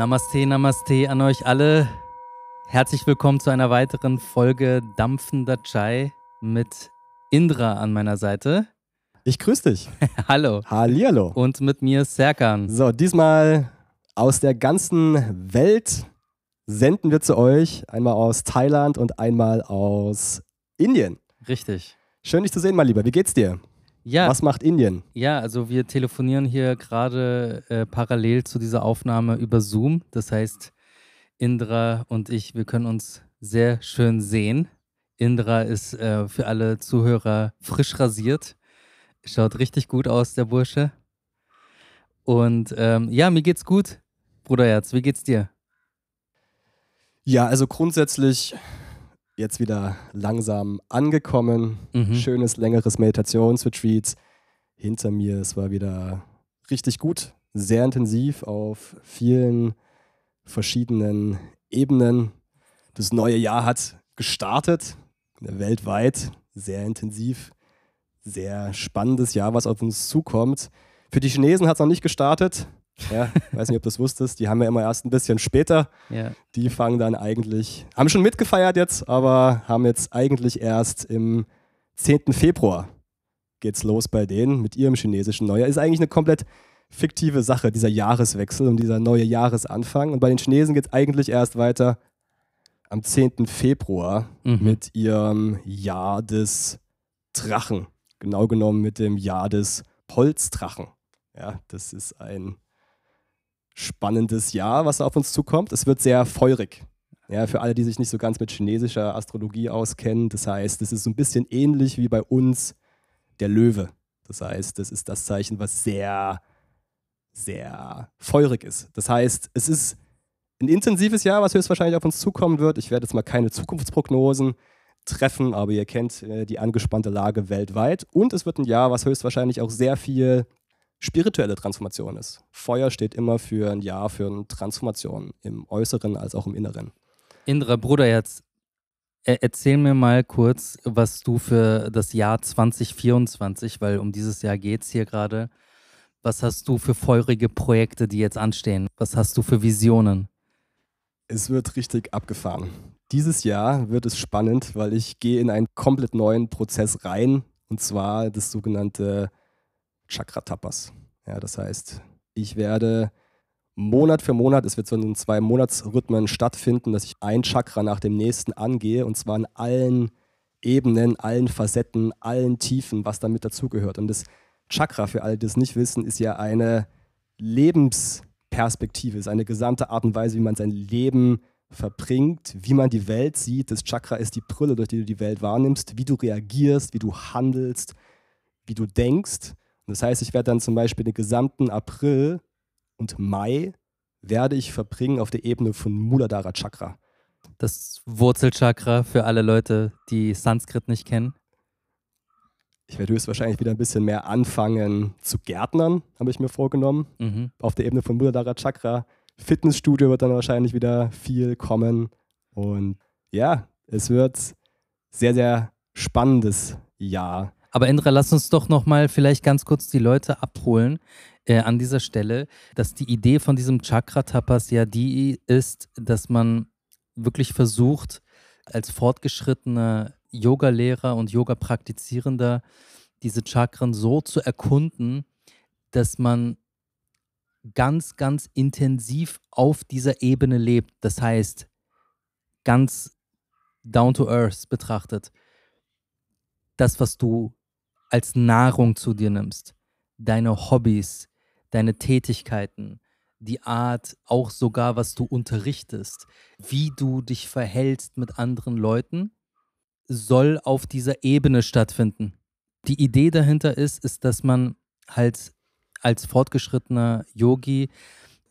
Namaste, Namaste an euch alle. Herzlich willkommen zu einer weiteren Folge Dampfender Chai mit Indra an meiner Seite. Ich grüße dich. Hallo. Hallihallo. Und mit mir Serkan. So, diesmal aus der ganzen Welt senden wir zu euch. Einmal aus Thailand und einmal aus Indien. Richtig. Schön, dich zu sehen, mein Lieber. Wie geht's dir? Ja. Was macht Indien? Ja, also wir telefonieren hier gerade äh, parallel zu dieser Aufnahme über Zoom. Das heißt, Indra und ich, wir können uns sehr schön sehen. Indra ist äh, für alle Zuhörer frisch rasiert. Schaut richtig gut aus, der Bursche. Und ähm, ja, mir geht's gut, Bruderherz. Wie geht's dir? Ja, also grundsätzlich jetzt wieder langsam angekommen. Mhm. Schönes, längeres Meditationsretreat hinter mir. Es war wieder richtig gut, sehr intensiv auf vielen verschiedenen Ebenen. Das neue Jahr hat gestartet, weltweit, sehr intensiv, sehr spannendes Jahr, was auf uns zukommt. Für die Chinesen hat es noch nicht gestartet. Ja, weiß nicht, ob du das wusstest. Die haben ja immer erst ein bisschen später. Ja. Die fangen dann eigentlich, haben schon mitgefeiert jetzt, aber haben jetzt eigentlich erst im 10. Februar geht's los bei denen mit ihrem chinesischen Neujahr. Ist eigentlich eine komplett fiktive Sache, dieser Jahreswechsel und dieser neue Jahresanfang. Und bei den Chinesen geht es eigentlich erst weiter am 10. Februar Mhm. mit ihrem Jahr des Drachen. Genau genommen mit dem Jahr des Holzdrachen. Ja, das ist ein spannendes Jahr, was auf uns zukommt. Es wird sehr feurig. Ja, für alle, die sich nicht so ganz mit chinesischer Astrologie auskennen, das heißt, es ist so ein bisschen ähnlich wie bei uns der Löwe. Das heißt, das ist das Zeichen, was sehr, sehr feurig ist. Das heißt, es ist ein intensives Jahr, was höchstwahrscheinlich auf uns zukommen wird. Ich werde jetzt mal keine Zukunftsprognosen treffen, aber ihr kennt äh, die angespannte Lage weltweit. Und es wird ein Jahr, was höchstwahrscheinlich auch sehr viel spirituelle Transformation ist. Feuer steht immer für ein Jahr für eine Transformation im Äußeren als auch im Inneren. Indra, Bruderherz, er erzähl mir mal kurz, was du für das Jahr 2024, weil um dieses Jahr geht es hier gerade, was hast du für feurige Projekte, die jetzt anstehen? Was hast du für Visionen? Es wird richtig abgefahren. Dieses Jahr wird es spannend, weil ich gehe in einen komplett neuen Prozess rein, und zwar das sogenannte Chakra-Tapas. Ja, das heißt, ich werde Monat für Monat, es wird so in zwei Monatsrhythmen stattfinden, dass ich ein Chakra nach dem nächsten angehe, und zwar in allen Ebenen, allen Facetten, allen Tiefen, was damit dazugehört. Und das Chakra, für alle, die es nicht wissen, ist ja eine Lebensperspektive, ist eine gesamte Art und Weise, wie man sein Leben verbringt, wie man die Welt sieht. Das Chakra ist die Brille, durch die du die Welt wahrnimmst, wie du reagierst, wie du handelst, wie du denkst. Und das heißt, ich werde dann zum Beispiel den gesamten April und Mai werde ich verbringen auf der Ebene von Muladhara Chakra. Das Wurzelchakra für alle Leute, die Sanskrit nicht kennen. Ich werde höchstwahrscheinlich wieder ein bisschen mehr anfangen zu gärtnern, habe ich mir vorgenommen, Mhm. auf der Ebene von Muladhara Chakra. Fitnessstudio wird dann wahrscheinlich wieder viel kommen. Und ja, es wird sehr, sehr spannendes Jahr. Aber Indra, lass uns doch noch mal vielleicht ganz kurz die Leute abholen äh, an dieser Stelle, dass die Idee von diesem Chakra-Tapas ja die ist, dass man wirklich versucht, als fortgeschrittener Yoga-Lehrer und Yoga-Praktizierender diese Chakren so zu erkunden, dass man ganz, ganz intensiv auf dieser Ebene lebt. Das heißt, ganz down to earth betrachtet. Das, was du als Nahrung zu dir nimmst, deine Hobbys, deine Tätigkeiten, die Art, auch sogar, was du unterrichtest, wie du dich verhältst mit anderen Leuten, soll auf dieser Ebene stattfinden. Die Idee dahinter ist, ist, dass man halt als fortgeschrittener Yogi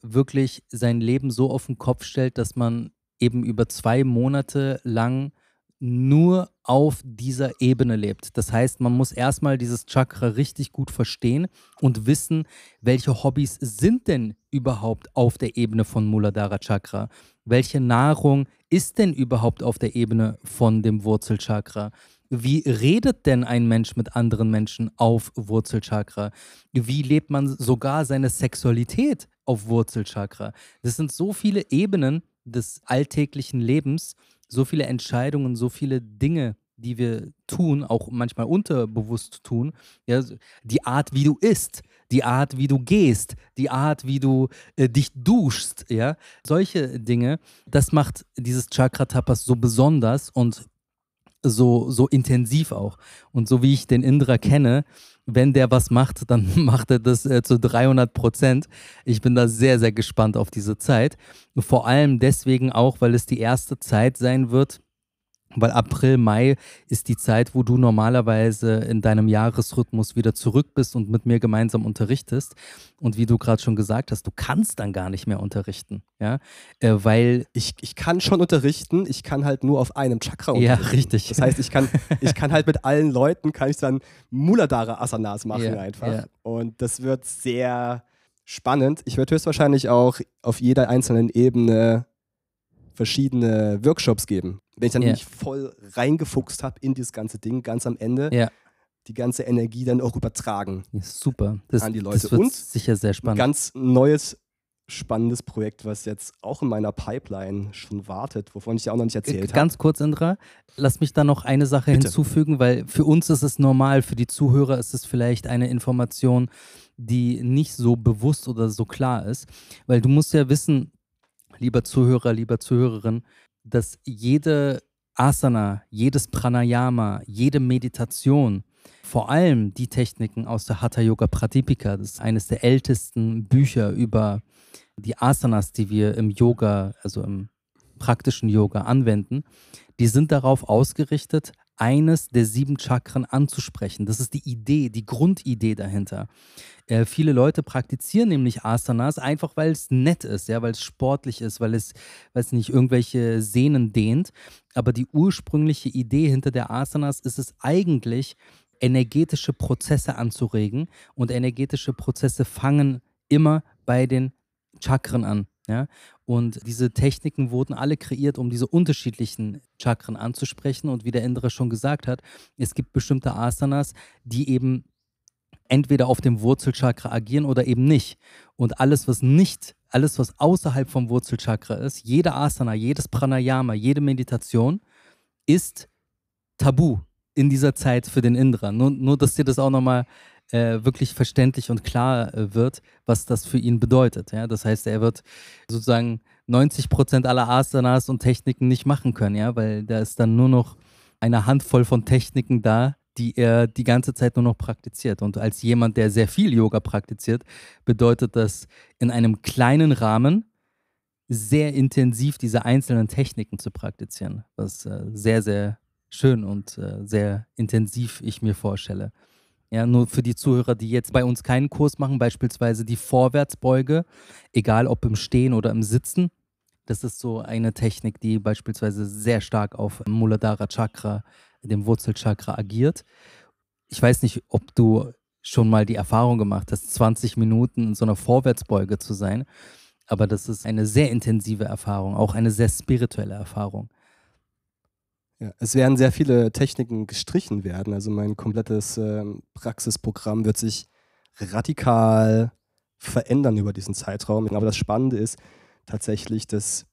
wirklich sein Leben so auf den Kopf stellt, dass man eben über zwei Monate lang nur auf dieser Ebene lebt. Das heißt, man muss erstmal dieses Chakra richtig gut verstehen und wissen, welche Hobbys sind denn überhaupt auf der Ebene von Muladhara Chakra? Welche Nahrung ist denn überhaupt auf der Ebene von dem Wurzelchakra? Wie redet denn ein Mensch mit anderen Menschen auf Wurzelchakra? Wie lebt man sogar seine Sexualität auf Wurzelchakra. Das sind so viele Ebenen des alltäglichen Lebens, so viele Entscheidungen, so viele Dinge, die wir tun, auch manchmal unterbewusst tun. Ja, die Art, wie du isst, die Art, wie du gehst, die Art, wie du äh, dich duschst, ja, solche Dinge, das macht dieses Chakra Tapas so besonders und so, so intensiv auch. Und so wie ich den Indra kenne, wenn der was macht, dann macht er das äh, zu 300 Prozent. Ich bin da sehr, sehr gespannt auf diese Zeit. Vor allem deswegen auch, weil es die erste Zeit sein wird, weil April, Mai ist die Zeit, wo du normalerweise in deinem Jahresrhythmus wieder zurück bist und mit mir gemeinsam unterrichtest. Und wie du gerade schon gesagt hast, du kannst dann gar nicht mehr unterrichten. Ja, äh, weil. Ich, ich kann schon unterrichten, ich kann halt nur auf einem Chakra unterrichten. Ja, richtig. Das heißt, ich kann, ich kann halt mit allen Leuten, kann ich dann Muladhara Asanas machen ja, einfach. Ja. Und das wird sehr spannend. Ich werde höchstwahrscheinlich auch auf jeder einzelnen Ebene verschiedene Workshops geben. Wenn ich dann yeah. mich voll reingefuchst habe in dieses ganze Ding, ganz am Ende, yeah. die ganze Energie dann auch übertragen. Ja, super. Das, an die Leute. Das wird Und sicher sehr spannend. Ein ganz neues, spannendes Projekt, was jetzt auch in meiner Pipeline schon wartet, wovon ich ja auch noch nicht erzählt habe. Ganz kurz, Indra, lass mich da noch eine Sache Bitte. hinzufügen, weil für uns ist es normal, für die Zuhörer ist es vielleicht eine Information, die nicht so bewusst oder so klar ist. Weil du musst ja wissen, lieber Zuhörer, lieber Zuhörerin, dass jede Asana, jedes Pranayama, jede Meditation, vor allem die Techniken aus der Hatha Yoga Pradipika, das ist eines der ältesten Bücher über die Asanas, die wir im Yoga, also im praktischen Yoga anwenden, die sind darauf ausgerichtet, eines der sieben Chakren anzusprechen. Das ist die Idee, die Grundidee dahinter. Äh, viele Leute praktizieren nämlich Asanas einfach, weil es nett ist, ja, weil es sportlich ist, weil es, weiß nicht, irgendwelche Sehnen dehnt. Aber die ursprüngliche Idee hinter der Asanas ist es eigentlich, energetische Prozesse anzuregen. Und energetische Prozesse fangen immer bei den Chakren an. Ja? Und diese Techniken wurden alle kreiert, um diese unterschiedlichen Chakren anzusprechen. Und wie der Indra schon gesagt hat, es gibt bestimmte Asanas, die eben entweder auf dem Wurzelchakra agieren oder eben nicht. Und alles, was nicht, alles, was außerhalb vom Wurzelchakra ist, jede Asana, jedes Pranayama, jede Meditation, ist tabu in dieser Zeit für den Indra. Nur, nur dass dir das auch nochmal äh, wirklich verständlich und klar äh, wird, was das für ihn bedeutet. Ja? Das heißt, er wird sozusagen 90 Prozent aller Asanas und Techniken nicht machen können, ja, weil da ist dann nur noch eine Handvoll von Techniken da, die er die ganze Zeit nur noch praktiziert. Und als jemand, der sehr viel Yoga praktiziert, bedeutet das in einem kleinen Rahmen sehr intensiv diese einzelnen Techniken zu praktizieren, was äh, sehr, sehr schön und äh, sehr intensiv ich mir vorstelle. Ja, nur für die Zuhörer, die jetzt bei uns keinen Kurs machen, beispielsweise die Vorwärtsbeuge, egal ob im Stehen oder im Sitzen. Das ist so eine Technik, die beispielsweise sehr stark auf Muladhara Chakra, dem Wurzelchakra, agiert. Ich weiß nicht, ob du schon mal die Erfahrung gemacht hast, 20 Minuten in so einer Vorwärtsbeuge zu sein. Aber das ist eine sehr intensive Erfahrung, auch eine sehr spirituelle Erfahrung. Ja, es werden sehr viele Techniken gestrichen werden. Also mein komplettes äh, Praxisprogramm wird sich radikal verändern über diesen Zeitraum. Aber das Spannende ist tatsächlich, dass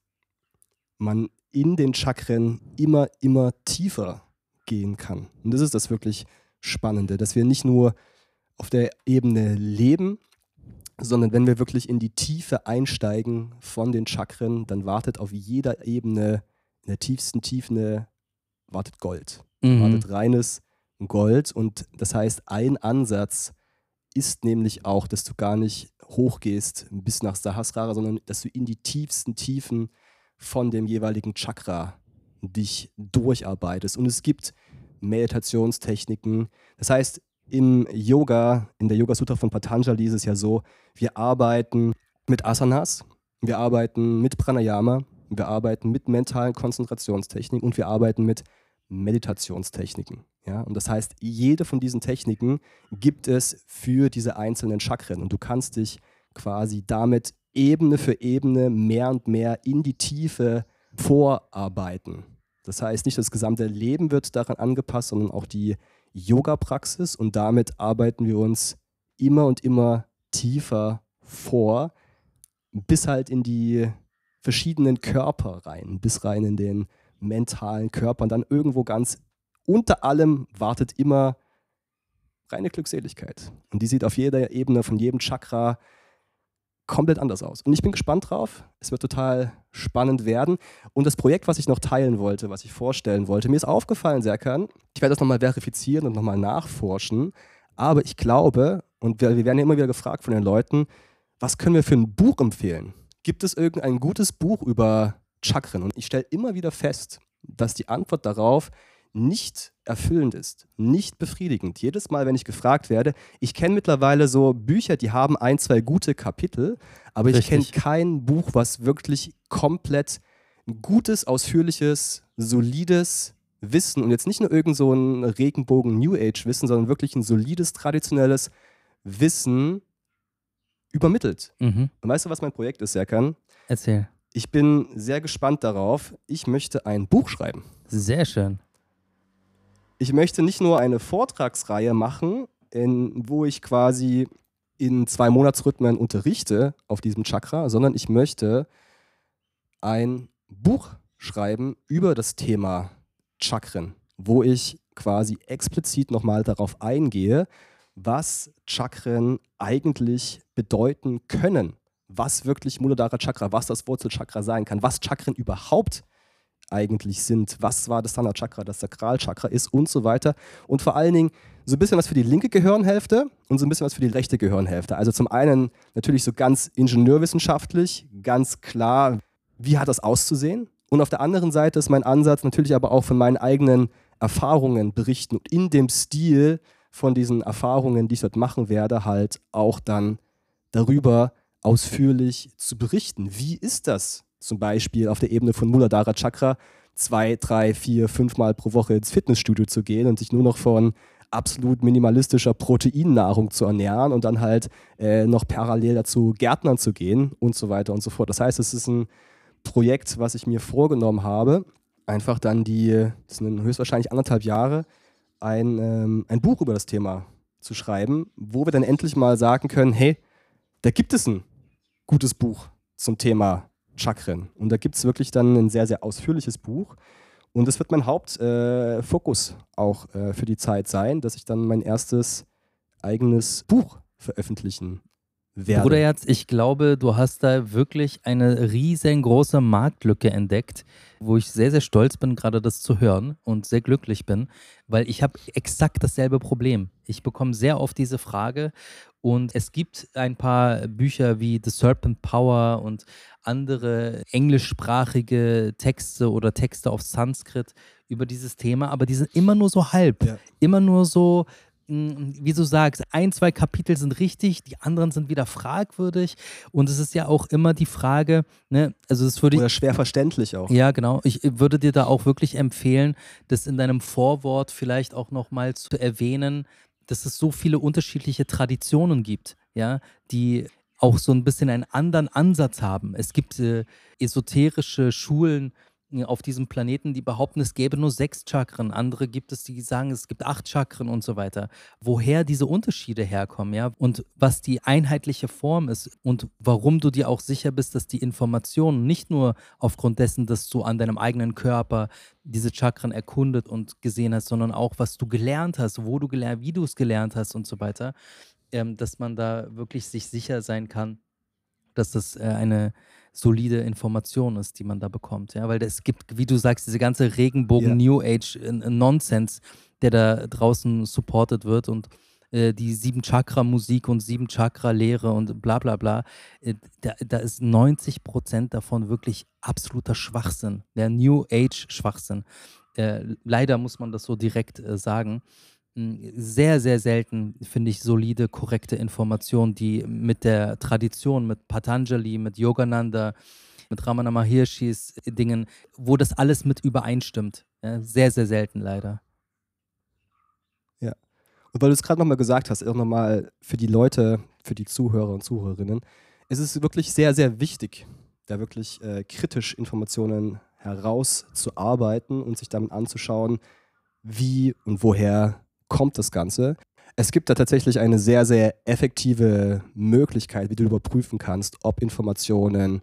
man in den Chakren immer, immer tiefer gehen kann. Und das ist das wirklich Spannende, dass wir nicht nur auf der Ebene leben, sondern wenn wir wirklich in die Tiefe einsteigen von den Chakren, dann wartet auf jeder Ebene, in der tiefsten Tiefe wartet Gold. Mhm. Wartet reines Gold. Und das heißt, ein Ansatz ist nämlich auch, dass du gar nicht hochgehst bis nach Sahasrara, sondern dass du in die tiefsten Tiefen von dem jeweiligen Chakra dich durcharbeitest. Und es gibt Meditationstechniken. Das heißt, im Yoga, in der Yoga Sutra von Patanjali ist es ja so, wir arbeiten mit Asanas, wir arbeiten mit Pranayama, wir arbeiten mit mentalen Konzentrationstechniken und wir arbeiten mit Meditationstechniken. Ja? Und das heißt, jede von diesen Techniken gibt es für diese einzelnen Chakren. Und du kannst dich quasi damit Ebene für Ebene mehr und mehr in die Tiefe vorarbeiten. Das heißt, nicht das gesamte Leben wird daran angepasst, sondern auch die Yoga-Praxis. Und damit arbeiten wir uns immer und immer tiefer vor bis halt in die verschiedenen Körper rein, bis rein in den mentalen Körper und dann irgendwo ganz unter allem wartet immer reine Glückseligkeit. Und die sieht auf jeder Ebene von jedem Chakra komplett anders aus. Und ich bin gespannt drauf. Es wird total spannend werden. Und das Projekt, was ich noch teilen wollte, was ich vorstellen wollte, mir ist aufgefallen, Serkan, ich werde das nochmal verifizieren und nochmal nachforschen. Aber ich glaube, und wir, wir werden ja immer wieder gefragt von den Leuten, was können wir für ein Buch empfehlen? Gibt es irgendein gutes Buch über Chakren? Und ich stelle immer wieder fest, dass die Antwort darauf nicht erfüllend ist, nicht befriedigend. Jedes Mal, wenn ich gefragt werde, ich kenne mittlerweile so Bücher, die haben ein, zwei gute Kapitel, aber ich kenne kein Buch, was wirklich komplett gutes, ausführliches, solides Wissen und jetzt nicht nur irgend so ein Regenbogen New Age Wissen, sondern wirklich ein solides, traditionelles Wissen übermittelt. Mhm. Und weißt du, was mein Projekt ist, Serkan? Erzähl. Ich bin sehr gespannt darauf. Ich möchte ein Buch schreiben. Sehr schön ich möchte nicht nur eine Vortragsreihe machen, in, wo ich quasi in zwei Monatsrhythmen unterrichte auf diesem Chakra, sondern ich möchte ein Buch schreiben über das Thema Chakren, wo ich quasi explizit nochmal darauf eingehe, was Chakren eigentlich bedeuten können, was wirklich Muladhara Chakra, was das Wurzelchakra sein kann, was Chakren überhaupt eigentlich sind, was war das Thana Chakra, das Sakralchakra ist und so weiter. Und vor allen Dingen so ein bisschen was für die linke Gehirnhälfte und so ein bisschen was für die rechte Gehirnhälfte. Also zum einen natürlich so ganz ingenieurwissenschaftlich, ganz klar, wie hat das auszusehen? Und auf der anderen Seite ist mein Ansatz natürlich aber auch von meinen eigenen Erfahrungen berichten und in dem Stil von diesen Erfahrungen, die ich dort machen werde, halt auch dann darüber ausführlich zu berichten. Wie ist das zum Beispiel auf der Ebene von Muladhara Chakra zwei, drei, vier, fünfmal pro Woche ins Fitnessstudio zu gehen und sich nur noch von absolut minimalistischer Proteinnahrung zu ernähren und dann halt äh, noch parallel dazu Gärtnern zu gehen und so weiter und so fort. Das heißt, es ist ein Projekt, was ich mir vorgenommen habe, einfach dann die, das sind höchstwahrscheinlich anderthalb Jahre, ein, ähm, ein Buch über das Thema zu schreiben, wo wir dann endlich mal sagen können, hey, da gibt es ein gutes Buch zum Thema Chakren. Und da gibt es wirklich dann ein sehr, sehr ausführliches Buch. Und das wird mein Hauptfokus äh, auch äh, für die Zeit sein, dass ich dann mein erstes eigenes Buch veröffentlichen werde. Bruderherz, ich glaube, du hast da wirklich eine riesengroße Marktlücke entdeckt, wo ich sehr, sehr stolz bin, gerade das zu hören und sehr glücklich bin, weil ich habe exakt dasselbe Problem. Ich bekomme sehr oft diese Frage und es gibt ein paar Bücher wie The Serpent Power und andere englischsprachige Texte oder Texte auf Sanskrit über dieses Thema, aber die sind immer nur so halb, ja. immer nur so, wie du sagst, ein, zwei Kapitel sind richtig, die anderen sind wieder fragwürdig. Und es ist ja auch immer die Frage, ne, also es würde. Oder schwer verständlich auch. Ja, genau. Ich würde dir da auch wirklich empfehlen, das in deinem Vorwort vielleicht auch nochmal zu erwähnen, dass es so viele unterschiedliche Traditionen gibt, ja, die auch so ein bisschen einen anderen Ansatz haben. Es gibt äh, esoterische Schulen äh, auf diesem Planeten, die behaupten, es gäbe nur sechs Chakren. Andere gibt es, die sagen, es gibt acht Chakren und so weiter. Woher diese Unterschiede herkommen, ja, und was die einheitliche Form ist und warum du dir auch sicher bist, dass die Informationen nicht nur aufgrund dessen, dass du an deinem eigenen Körper diese Chakren erkundet und gesehen hast, sondern auch, was du gelernt hast, wo du gelernt, wie du es gelernt hast und so weiter ähm, dass man da wirklich sich sicher sein kann, dass das äh, eine solide Information ist, die man da bekommt. Ja? Weil es gibt, wie du sagst, diese ganze Regenbogen ja. New Age äh, Nonsense, der da draußen supported wird und äh, die sieben Chakra Musik und sieben Chakra Lehre und bla bla bla. Äh, da, da, ist 90 Prozent davon wirklich absoluter Schwachsinn, der New Age Schwachsinn. Äh, leider muss man das so direkt sagen sehr, sehr selten, finde ich, solide, korrekte Informationen, die mit der Tradition, mit Patanjali, mit Yogananda, mit Ramana Maharshis Dingen, wo das alles mit übereinstimmt. Ja, sehr, sehr selten leider. Ja. Und weil du es gerade nochmal gesagt hast, auch nochmal für die Leute, für die Zuhörer und Zuhörerinnen, es ist wirklich sehr, sehr wichtig, da wirklich äh, kritisch Informationen herauszuarbeiten und sich damit anzuschauen, wie und woher kommt das Ganze. Es gibt da tatsächlich eine sehr, sehr effektive Möglichkeit, wie du überprüfen kannst, ob Informationen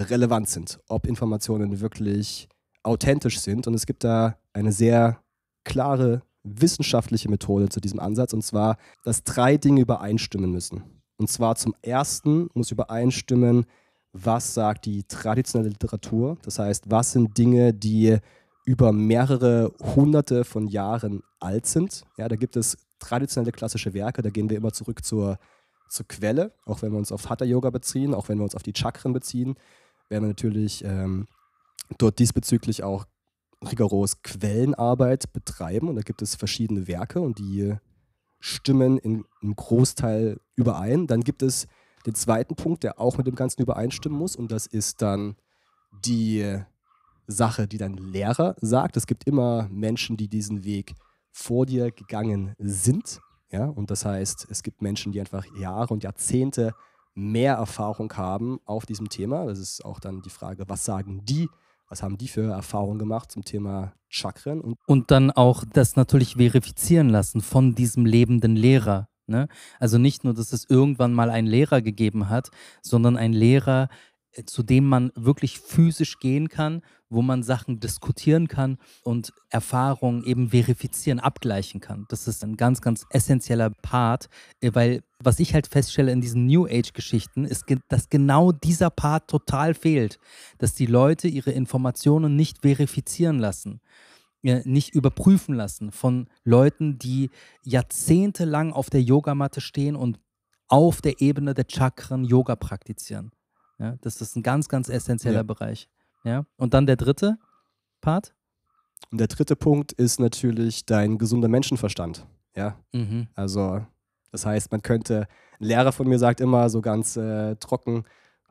relevant sind, ob Informationen wirklich authentisch sind. Und es gibt da eine sehr klare wissenschaftliche Methode zu diesem Ansatz, und zwar, dass drei Dinge übereinstimmen müssen. Und zwar zum ersten muss übereinstimmen, was sagt die traditionelle Literatur. Das heißt, was sind Dinge, die über mehrere hunderte von Jahren alt sind. Ja, da gibt es traditionelle klassische Werke, da gehen wir immer zurück zur, zur Quelle, auch wenn wir uns auf Hatha-Yoga beziehen, auch wenn wir uns auf die Chakren beziehen, werden wir natürlich ähm, dort diesbezüglich auch rigoros Quellenarbeit betreiben. Und da gibt es verschiedene Werke und die stimmen in, im Großteil überein. Dann gibt es den zweiten Punkt, der auch mit dem Ganzen übereinstimmen muss. Und das ist dann die Sache, die dein Lehrer sagt. Es gibt immer Menschen, die diesen Weg vor dir gegangen sind. Ja? Und das heißt, es gibt Menschen, die einfach Jahre und Jahrzehnte mehr Erfahrung haben auf diesem Thema. Das ist auch dann die Frage, was sagen die was haben die für Erfahrungen gemacht zum Thema Chakren? Und, und dann auch das natürlich verifizieren lassen von diesem lebenden Lehrer. Ne? Also nicht nur, dass es irgendwann mal einen Lehrer gegeben hat, sondern ein Lehrer, zu dem man wirklich physisch gehen kann, wo man Sachen diskutieren kann und Erfahrungen eben verifizieren, abgleichen kann. Das ist ein ganz, ganz essentieller Part, äh, weil was ich halt feststelle in diesen New Age-Geschichten, ist, dass genau dieser Part total fehlt, dass die Leute ihre Informationen nicht verifizieren lassen äh, nicht überprüfen lassen von Leuten, die jahrzehntelang auf der Yogamatte stehen und auf der Ebene der Chakren Yoga praktizieren. Ja, das ist ein ganz, ganz essentieller ja. Bereich. Ja? Und dann der dritte Part? Und der dritte Punkt ist natürlich dein gesunder Menschenverstand. Ja, mhm. also das heißt, man könnte, ein Lehrer von mir sagt immer so ganz äh, trocken,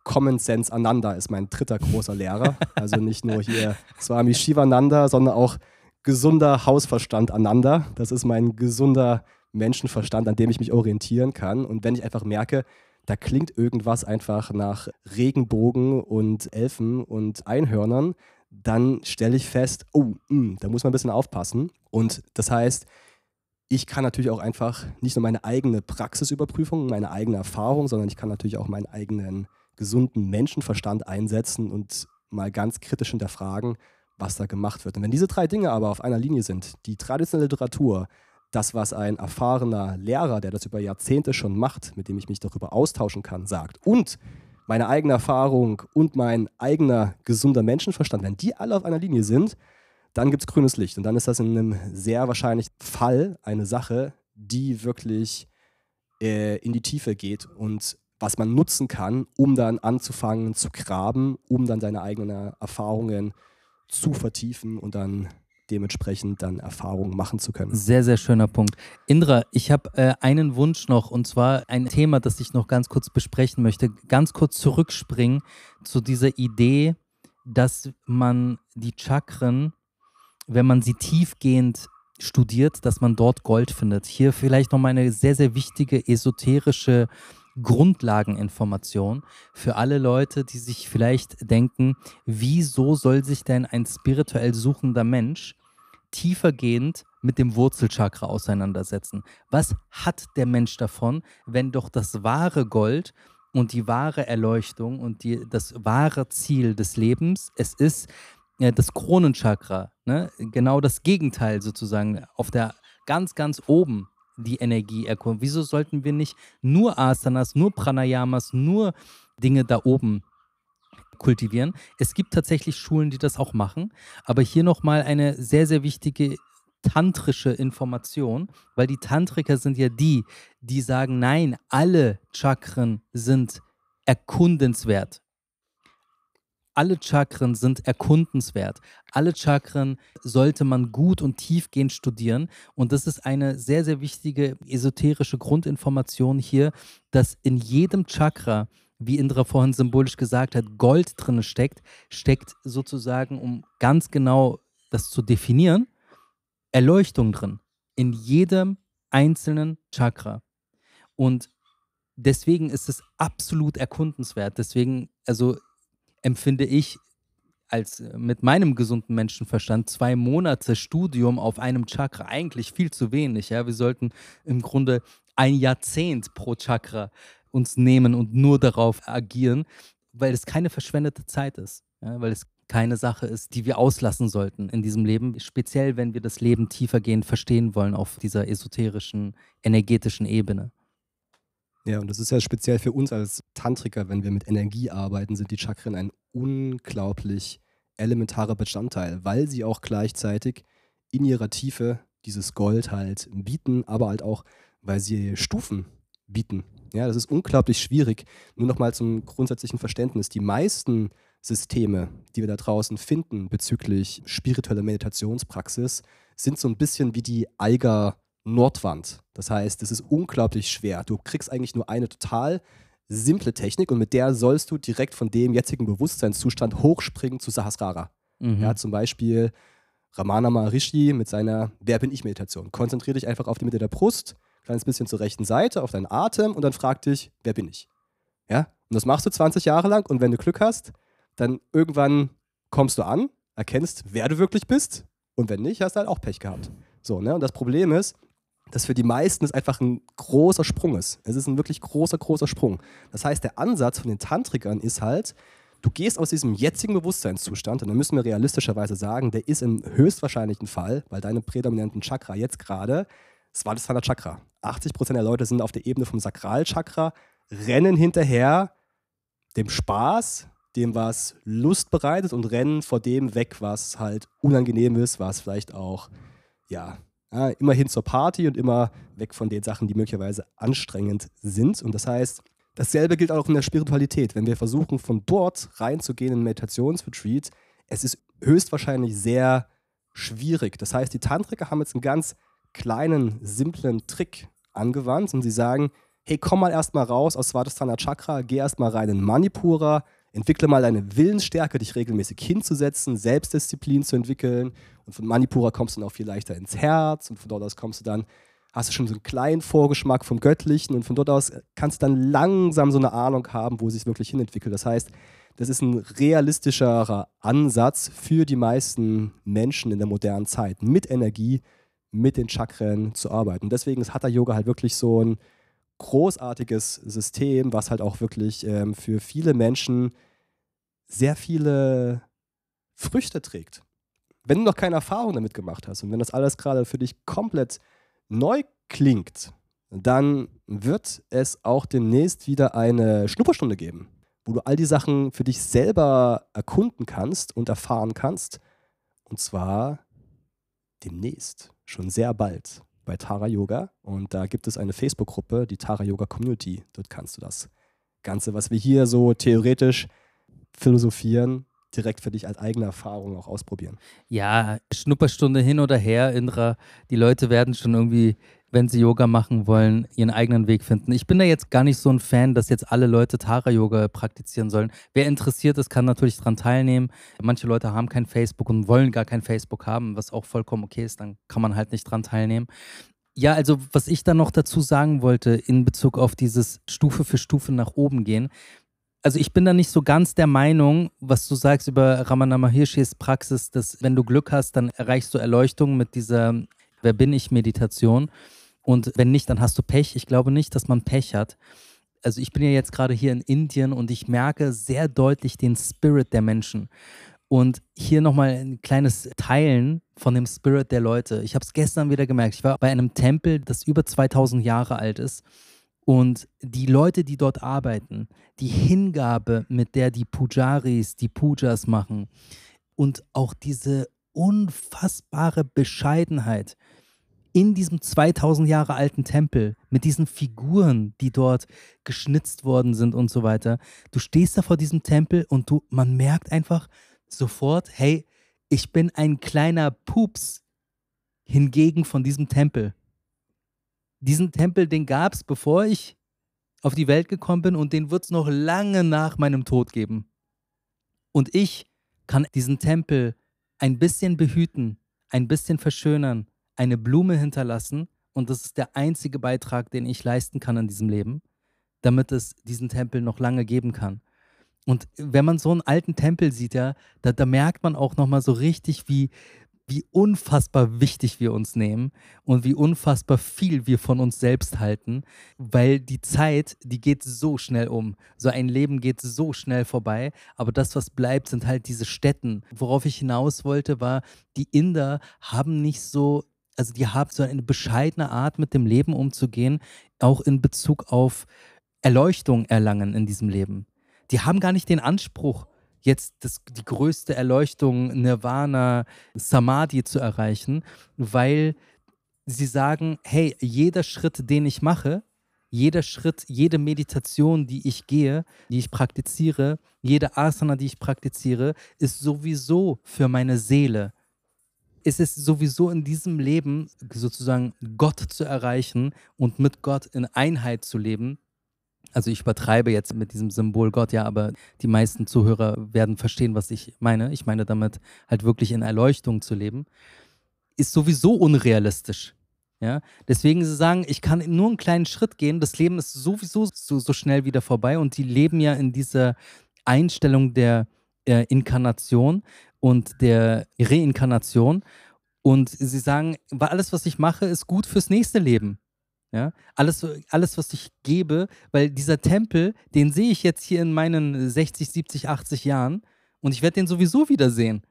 Common Sense Ananda ist mein dritter großer Lehrer. Also nicht nur hier Swami Shivananda, sondern auch gesunder Hausverstand Ananda. Das ist mein gesunder Menschenverstand, an dem ich mich orientieren kann. Und wenn ich einfach merke, da klingt irgendwas einfach nach Regenbogen und Elfen und Einhörnern, dann stelle ich fest, oh, mh, hm, da muss man ein bisschen aufpassen. Und das heißt, ich kann natürlich auch einfach nicht nur meine eigene Praxisüberprüfung, meine eigene Erfahrung, sondern ich kann natürlich auch meinen eigenen gesunden Menschenverstand einsetzen und mal ganz kritisch hinterfragen, was da gemacht wird. Und wenn diese drei Dinge aber auf einer Linie sind, die traditionelle Literatur, das, was ein erfahrener Lehrer, der das über Jahrzehnte schon macht, mit dem ich mich darüber austauschen kann, sagt, und meine eigene Erfahrung und mein eigener gesunder Menschenverstand, wenn die alle auf einer Linie sind, dann gibt es grünes Licht. Und dann ist das in einem sehr wahrscheinlichen Fall eine Sache, die wirklich äh, in die Tiefe geht und was man nutzen kann, um dann anzufangen zu graben, um dann seine eigenen Erfahrungen zu vertiefen und dann dementsprechend dann Erfahrungen machen zu können. Sehr, sehr schöner Punkt. Indra, ich habe äh, einen Wunsch noch und zwar ein Thema, das ich noch ganz kurz besprechen möchte. Ganz kurz zurückspringen zu dieser Idee, dass man die Chakren, wenn man sie tiefgehend studiert, dass man dort Gold findet. Hier vielleicht nochmal eine sehr, sehr wichtige esoterische Grundlageninformation für alle Leute, die sich vielleicht denken, wieso soll sich denn ein spirituell suchender Mensch tiefergehend mit dem Wurzelchakra auseinandersetzen? Was hat der Mensch davon, wenn doch das wahre Gold und die wahre Erleuchtung und die, das wahre Ziel des Lebens, es ist ja, das Kronenchakra, ne? genau das Gegenteil sozusagen, auf der ganz, ganz oben die Energie erkunden? Wieso sollten wir nicht nur Asanas, nur Pranayamas, nur Dinge da oben kultivieren? Es gibt tatsächlich Schulen, die das auch machen, aber hier nochmal eine sehr, sehr wichtige tantrische Information, weil die Tantriker sind ja die, die sagen, nein, alle Chakren sind erkundenswert alle Chakren sind erkundenswert. Alle Chakren sollte man gut und tiefgehend studieren. Und das ist eine sehr, sehr wichtige esoterische Grundinformation hier, dass in jedem Chakra, wie Indra vorhin symbolisch gesagt hat, Gold drin steckt, steckt sozusagen, um ganz genau das zu definieren, Erleuchtung drin. In jedem einzelnen Chakra. Und deswegen ist es absolut erkundenswert. Deswegen, also empfinde ich als äh, mit meinem gesunden Menschenverstand zwei Monate Studium auf einem Chakra eigentlich viel zu wenig. Ja? Wir sollten im Grunde ein Jahrzehnt pro Chakra uns nehmen und nur darauf agieren, weil es keine verschwendete Zeit ist. Ja? Weil es keine Sache ist, die wir auslassen sollten in diesem Leben, speziell wenn wir das Leben tiefergehend verstehen wollen auf dieser esoterischen, energetischen Ebene. Ja, und das ist ja speziell für uns als Tantriker, wenn wir mit Energie arbeiten, sind die Chakren ein unglaublich elementarer Bestandteil, weil sie auch gleichzeitig in ihrer Tiefe dieses Gold halt bieten, aber halt auch, weil sie Stufen bieten. Ja, das ist unglaublich schwierig. Nur nochmal zum grundsätzlichen Verständnis. Die meisten Systeme, die wir da draußen finden bezüglich spiritueller Meditationspraxis, sind so ein bisschen wie die Eiger Nordwand. Das heißt, es ist unglaublich schwer. Du kriegst eigentlich nur eine total simple Technik und mit der sollst du direkt von dem jetzigen Bewusstseinszustand hochspringen zu Sahasrara. Mhm. Ja, zum Beispiel Ramana Maharishi mit seiner Wer bin ich Meditation. Konzentriere dich einfach auf die Mitte der Brust, kleines bisschen zur rechten Seite, auf deinen Atem und dann frag dich, wer bin ich? Ja? Und das machst du 20 Jahre lang und wenn du Glück hast, dann irgendwann kommst du an, erkennst, wer du wirklich bist und wenn nicht, hast du halt auch Pech gehabt. So, ne? Und das Problem ist, dass für die meisten es einfach ein großer Sprung ist. Es ist ein wirklich großer, großer Sprung. Das heißt, der Ansatz von den Tantrikern ist halt, du gehst aus diesem jetzigen Bewusstseinszustand, und da müssen wir realistischerweise sagen, der ist im höchstwahrscheinlichen Fall, weil deine prädominanten Chakra jetzt gerade, Svadhisthana Chakra. 80% der Leute sind auf der Ebene vom Sakralchakra, rennen hinterher dem Spaß, dem was Lust bereitet und rennen vor dem weg, was halt unangenehm ist, was vielleicht auch, ja, ja, immerhin zur Party und immer weg von den Sachen, die möglicherweise anstrengend sind. Und das heißt, dasselbe gilt auch in der Spiritualität. Wenn wir versuchen, von dort reinzugehen in Meditationsretreat, es ist höchstwahrscheinlich sehr schwierig. Das heißt, die Tantriker haben jetzt einen ganz kleinen, simplen Trick angewandt und sie sagen, hey, komm mal erstmal raus aus Svadhisthana Chakra, geh erstmal rein in Manipura, entwickle mal deine Willensstärke, dich regelmäßig hinzusetzen, Selbstdisziplin zu entwickeln. Und von Manipura kommst du dann auch viel leichter ins Herz. Und von dort aus kommst du dann, hast du schon so einen kleinen Vorgeschmack vom Göttlichen. Und von dort aus kannst du dann langsam so eine Ahnung haben, wo es sich wirklich hinentwickelt. Das heißt, das ist ein realistischerer Ansatz für die meisten Menschen in der modernen Zeit, mit Energie, mit den Chakren zu arbeiten. Und deswegen ist Hatha Yoga halt wirklich so ein großartiges System, was halt auch wirklich ähm, für viele Menschen sehr viele Früchte trägt. Wenn du noch keine Erfahrung damit gemacht hast und wenn das alles gerade für dich komplett neu klingt, dann wird es auch demnächst wieder eine Schnupperstunde geben, wo du all die Sachen für dich selber erkunden kannst und erfahren kannst. Und zwar demnächst, schon sehr bald bei Tara Yoga und da gibt es eine Facebook-Gruppe, die Tara Yoga Community. Dort kannst du das Ganze, was wir hier so theoretisch philosophieren, direkt für dich als eigene Erfahrung auch ausprobieren. Ja, Schnupperstunde hin oder her, Indra. Die Leute werden schon irgendwie, wenn sie Yoga machen wollen, ihren eigenen Weg finden. Ich bin da jetzt gar nicht so ein Fan, dass jetzt alle Leute Tara-Yoga praktizieren sollen. Wer interessiert ist, kann natürlich daran teilnehmen. Manche Leute haben kein Facebook und wollen gar kein Facebook haben, was auch vollkommen okay ist. Dann kann man halt nicht dran teilnehmen. Ja, also was ich dann noch dazu sagen wollte in Bezug auf dieses Stufe für Stufe nach oben gehen, also ich bin da nicht so ganz der Meinung, was du sagst über Ramana Mahirshis Praxis, dass wenn du Glück hast, dann erreichst du Erleuchtung mit dieser Wer bin ich Meditation. Und wenn nicht, dann hast du Pech. Ich glaube nicht, dass man Pech hat. Also ich bin ja jetzt gerade hier in Indien und ich merke sehr deutlich den Spirit der Menschen. Und hier nochmal ein kleines Teilen von dem Spirit der Leute. Ich habe es gestern wieder gemerkt. Ich war bei einem Tempel, das über 2000 Jahre alt ist. Und die Leute, die dort arbeiten, die Hingabe, mit der die Pujaris die Pujas machen und auch diese unfassbare Bescheidenheit in diesem 2000 Jahre alten Tempel mit diesen Figuren, die dort geschnitzt worden sind und so weiter. Du stehst da vor diesem Tempel und du, man merkt einfach sofort, hey, ich bin ein kleiner Pups hingegen von diesem Tempel diesen Tempel, den gab es, bevor ich auf die Welt gekommen bin und den wird es noch lange nach meinem Tod geben. Und ich kann diesen Tempel ein bisschen behüten, ein bisschen verschönern, eine Blume hinterlassen und das ist der einzige Beitrag, den ich leisten kann in diesem Leben, damit es diesen Tempel noch lange geben kann. Und wenn man so einen alten Tempel sieht, ja, da, da merkt man auch nochmal so richtig, wie, wie unfassbar wichtig wir uns nehmen und wie unfassbar viel wir von uns selbst halten, weil die Zeit, die geht so schnell um. So ein Leben geht so schnell vorbei, aber das, was bleibt, sind halt diese Städten. Worauf ich hinaus wollte, war, die Inder haben nicht so, also die haben so eine bescheidene Art, mit dem Leben umzugehen, auch in Bezug auf Erleuchtung erlangen in diesem Leben. Die haben gar nicht den Anspruch, jetzt das, die größte Erleuchtung, Nirvana, Samadhi zu erreichen, weil sie sagen, hey, jeder Schritt, den ich mache, jeder Schritt, jede Meditation, die ich gehe, die ich praktiziere, jede Asana, die ich praktiziere, ist sowieso für meine Seele. Es ist sowieso in diesem Leben sozusagen Gott zu erreichen und mit Gott in Einheit zu leben also ich übertreibe jetzt mit diesem Symbol Gott, ja, aber die meisten Zuhörer werden verstehen, was ich meine. Ich meine damit halt wirklich in Erleuchtung zu leben, ist sowieso unrealistisch. Ja, deswegen sie sagen, ich kann nur einen kleinen Schritt gehen, das Leben ist sowieso so, so schnell wieder vorbei und die leben ja in dieser Einstellung der äh, Inkarnation und der Reinkarnation und sie sagen, alles, was ich mache, ist gut fürs nächste Leben. Ja, alles, alles, was ich gebe, weil dieser Tempel, den sehe ich jetzt hier in meinen 60, 70, 80 Jahren und ich werde den sowieso wiedersehen.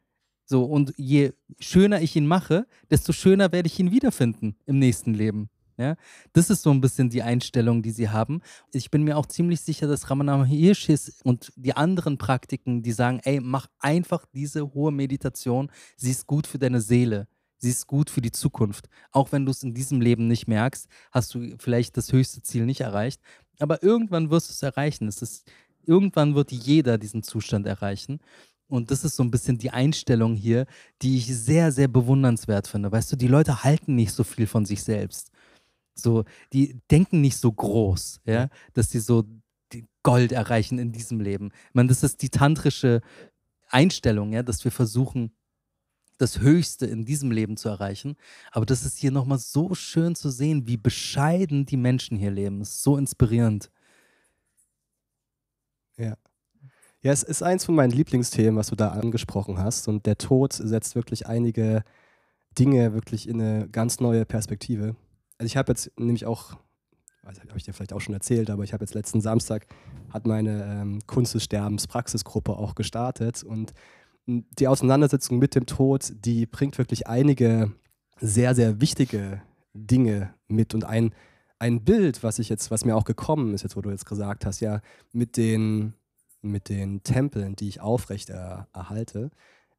So, und je schöner ich ihn mache, desto schöner werde ich ihn wiederfinden im nächsten Leben. Ja, das ist so ein bisschen die Einstellung, die sie haben. Ich bin mir auch ziemlich sicher, dass Ramana Mahirshis und die anderen Praktiken, die sagen, ey, mach einfach diese hohe Meditation, sie ist gut für deine Seele sie ist gut für die Zukunft. Auch wenn du es in diesem Leben nicht merkst, hast du vielleicht das höchste Ziel nicht erreicht. Aber irgendwann wirst du es erreichen. Irgendwann wird jeder diesen Zustand erreichen. Und das ist so ein bisschen die Einstellung hier, die ich sehr, sehr bewundernswert finde. Weißt du, die Leute halten nicht so viel von sich selbst. So, die denken nicht so groß, ja, dass sie so Gold erreichen in diesem Leben. Ich meine, das ist die tantrische Einstellung, ja, dass wir versuchen, das Höchste in diesem Leben zu erreichen. Aber das ist hier nochmal so schön zu sehen, wie bescheiden die Menschen hier leben. Das ist so inspirierend. Ja. Ja, es ist eins von meinen Lieblingsthemen, was du da angesprochen hast. Und der Tod setzt wirklich einige Dinge wirklich in eine ganz neue Perspektive. Also ich habe jetzt nämlich auch, also habe ich dir vielleicht auch schon erzählt, aber ich habe jetzt letzten Samstag hat meine ähm, Kunst des Sterbens Praxisgruppe auch gestartet und die Auseinandersetzung mit dem Tod, die bringt wirklich einige sehr, sehr wichtige Dinge mit und ein, ein Bild, was ich jetzt, was mir auch gekommen ist, jetzt wo du jetzt gesagt hast, ja, mit den, mit den Tempeln, die ich aufrecht er, erhalte,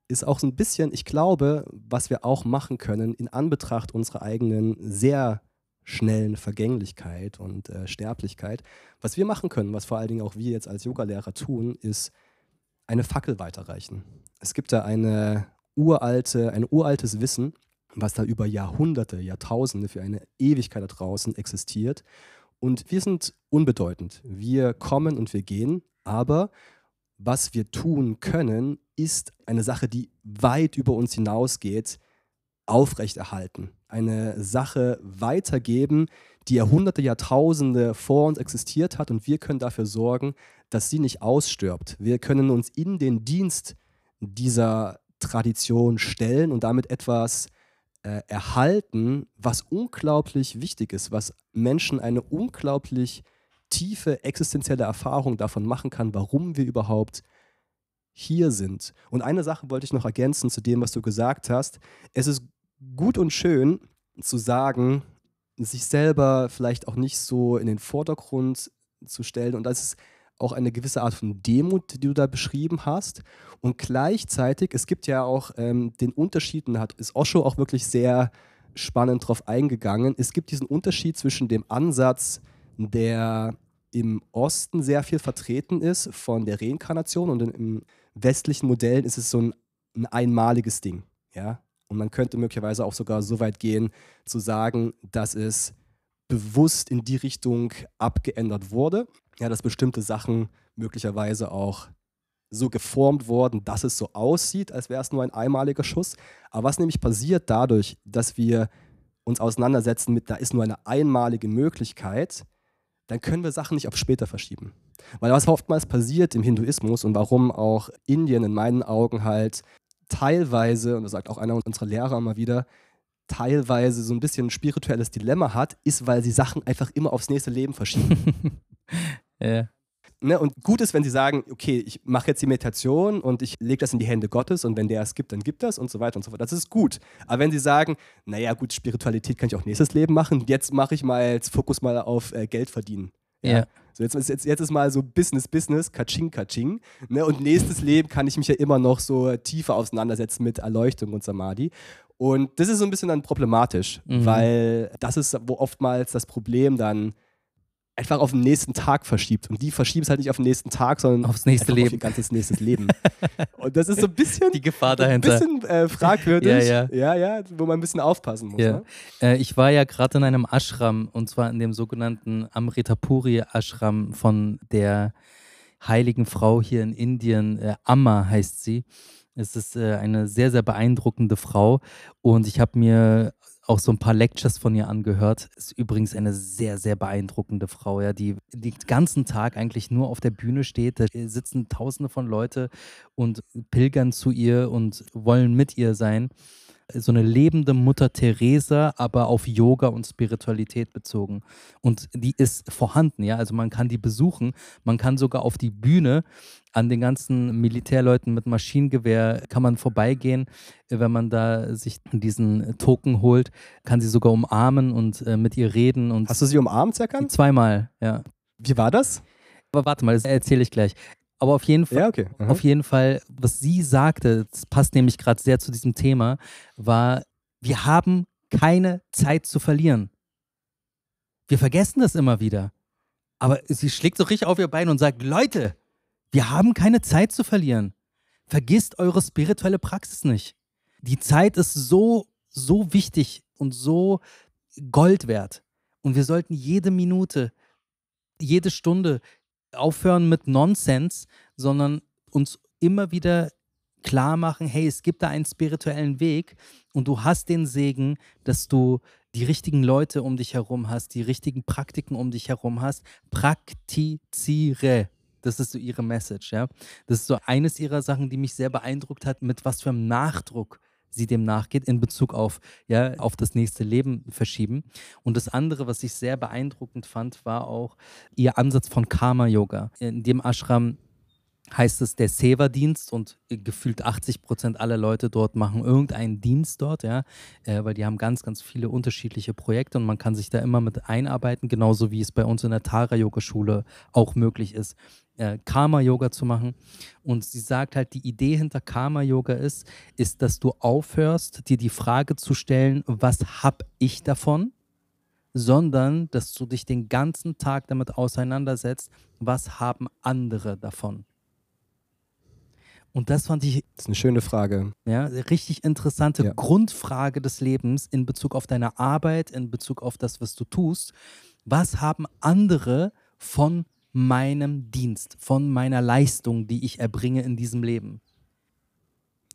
ist auch so ein bisschen, ich glaube, was wir auch machen können in Anbetracht unserer eigenen sehr schnellen Vergänglichkeit und äh, Sterblichkeit. Was wir machen können, was vor allen Dingen auch wir jetzt als Yogalehrer tun, ist eine Fackel weiterreichen. Es gibt da eine uralte, ein uraltes Wissen, was da über Jahrhunderte, Jahrtausende für eine Ewigkeit da draußen existiert. Und wir sind unbedeutend. Wir kommen und wir gehen, aber was wir tun können, ist eine Sache, die weit über uns hinausgeht, aufrechterhalten. Eine Sache weitergeben, die Jahrhunderte, Jahrtausende vor uns existiert hat und wir können dafür sorgen, dass sie nicht ausstirbt. Wir können uns in den Dienst dieser Tradition stellen und damit etwas äh, erhalten, was unglaublich wichtig ist, was Menschen eine unglaublich tiefe existenzielle Erfahrung davon machen kann, warum wir überhaupt hier sind. Und eine Sache wollte ich noch ergänzen zu dem, was du gesagt hast. Es ist gut und schön zu sagen, sich selber vielleicht auch nicht so in den Vordergrund zu stellen. Und das ist auch eine gewisse Art von Demut, die du da beschrieben hast. Und gleichzeitig, es gibt ja auch ähm, den Unterschied, und da ist Osho auch wirklich sehr spannend drauf eingegangen, es gibt diesen Unterschied zwischen dem Ansatz, der im Osten sehr viel vertreten ist von der Reinkarnation und im westlichen Modellen ist es so ein, ein einmaliges Ding. Ja? Und man könnte möglicherweise auch sogar so weit gehen, zu sagen, dass es bewusst in die Richtung abgeändert wurde ja, dass bestimmte Sachen möglicherweise auch so geformt wurden, dass es so aussieht, als wäre es nur ein einmaliger Schuss. Aber was nämlich passiert dadurch, dass wir uns auseinandersetzen mit, da ist nur eine einmalige Möglichkeit, dann können wir Sachen nicht auf später verschieben. Weil was oftmals passiert im Hinduismus und warum auch Indien in meinen Augen halt teilweise, und das sagt auch einer unserer Lehrer mal wieder, teilweise so ein bisschen ein spirituelles Dilemma hat, ist, weil sie Sachen einfach immer aufs nächste Leben verschieben. ja. Ne, und gut ist, wenn sie sagen, okay, ich mache jetzt die Meditation und ich lege das in die Hände Gottes und wenn der es gibt, dann gibt das und so weiter und so fort. Das ist gut. Aber wenn sie sagen, naja, gut, Spiritualität kann ich auch nächstes Leben machen, jetzt mache ich mal jetzt Fokus mal auf äh, Geld verdienen. Ja. ja. So jetzt, jetzt, jetzt ist mal so Business, Business, Kaching, Kaching. Ne? Und nächstes Leben kann ich mich ja immer noch so tiefer auseinandersetzen mit Erleuchtung und Samadhi. Und das ist so ein bisschen dann problematisch, mhm. weil das ist wo oftmals das Problem dann einfach auf den nächsten Tag verschiebt. Und die verschieben es halt nicht auf den nächsten Tag, sondern aufs nächste Leben. auf ihr ganzes nächstes Leben. und das ist so ein bisschen, die Gefahr dahinter. Ein bisschen äh, fragwürdig. ja, ja. ja, ja, wo man ein bisschen aufpassen muss. Ja. Ne? Äh, ich war ja gerade in einem Ashram und zwar in dem sogenannten Amritapuri Ashram von der heiligen Frau hier in Indien. Äh, Amma heißt sie. Es ist äh, eine sehr, sehr beeindruckende Frau und ich habe mir auch so ein paar Lectures von ihr angehört. Ist übrigens eine sehr, sehr beeindruckende Frau, ja, die den ganzen Tag eigentlich nur auf der Bühne steht. Da sitzen Tausende von Leute und pilgern zu ihr und wollen mit ihr sein so eine lebende Mutter Teresa, aber auf Yoga und Spiritualität bezogen. Und die ist vorhanden, ja. Also man kann die besuchen, man kann sogar auf die Bühne an den ganzen Militärleuten mit Maschinengewehr kann man vorbeigehen. Wenn man da sich diesen Token holt, kann sie sogar umarmen und äh, mit ihr reden. Und Hast du sie umarmt, Serkan? Zweimal, ja. Wie war das? Aber warte mal, das erzähle ich gleich. Aber auf jeden Fall, ja, okay. auf jeden Fall, was sie sagte, das passt nämlich gerade sehr zu diesem Thema, war, wir haben keine Zeit zu verlieren. Wir vergessen das immer wieder. Aber sie schlägt so richtig auf ihr Bein und sagt, Leute, wir haben keine Zeit zu verlieren. Vergisst eure spirituelle Praxis nicht. Die Zeit ist so, so wichtig und so Gold wert. Und wir sollten jede Minute, jede Stunde aufhören mit Nonsens, sondern uns immer wieder klar machen, hey, es gibt da einen spirituellen Weg und du hast den Segen, dass du die richtigen Leute um dich herum hast, die richtigen Praktiken um dich herum hast. Praktiziere. Das ist so ihre Message, ja. Das ist so eines ihrer Sachen, die mich sehr beeindruckt hat, mit was für einem Nachdruck sie dem nachgeht in Bezug auf, ja, auf das nächste Leben verschieben. Und das andere, was ich sehr beeindruckend fand, war auch ihr Ansatz von Karma-Yoga. In dem Ashram heißt es der Seva-Dienst und gefühlt 80 Prozent aller Leute dort machen irgendeinen Dienst dort, ja, äh, weil die haben ganz, ganz viele unterschiedliche Projekte und man kann sich da immer mit einarbeiten, genauso wie es bei uns in der Tara-Yoga-Schule auch möglich ist, äh, Karma-Yoga zu machen. Und sie sagt halt, die Idee hinter Karma-Yoga ist, ist, dass du aufhörst, dir die Frage zu stellen, was habe ich davon? sondern dass du dich den ganzen Tag damit auseinandersetzt, was haben andere davon. Und das fand ich. Das ist eine schöne Frage. Ja, richtig interessante ja. Grundfrage des Lebens in Bezug auf deine Arbeit, in Bezug auf das, was du tust. Was haben andere von meinem Dienst, von meiner Leistung, die ich erbringe in diesem Leben?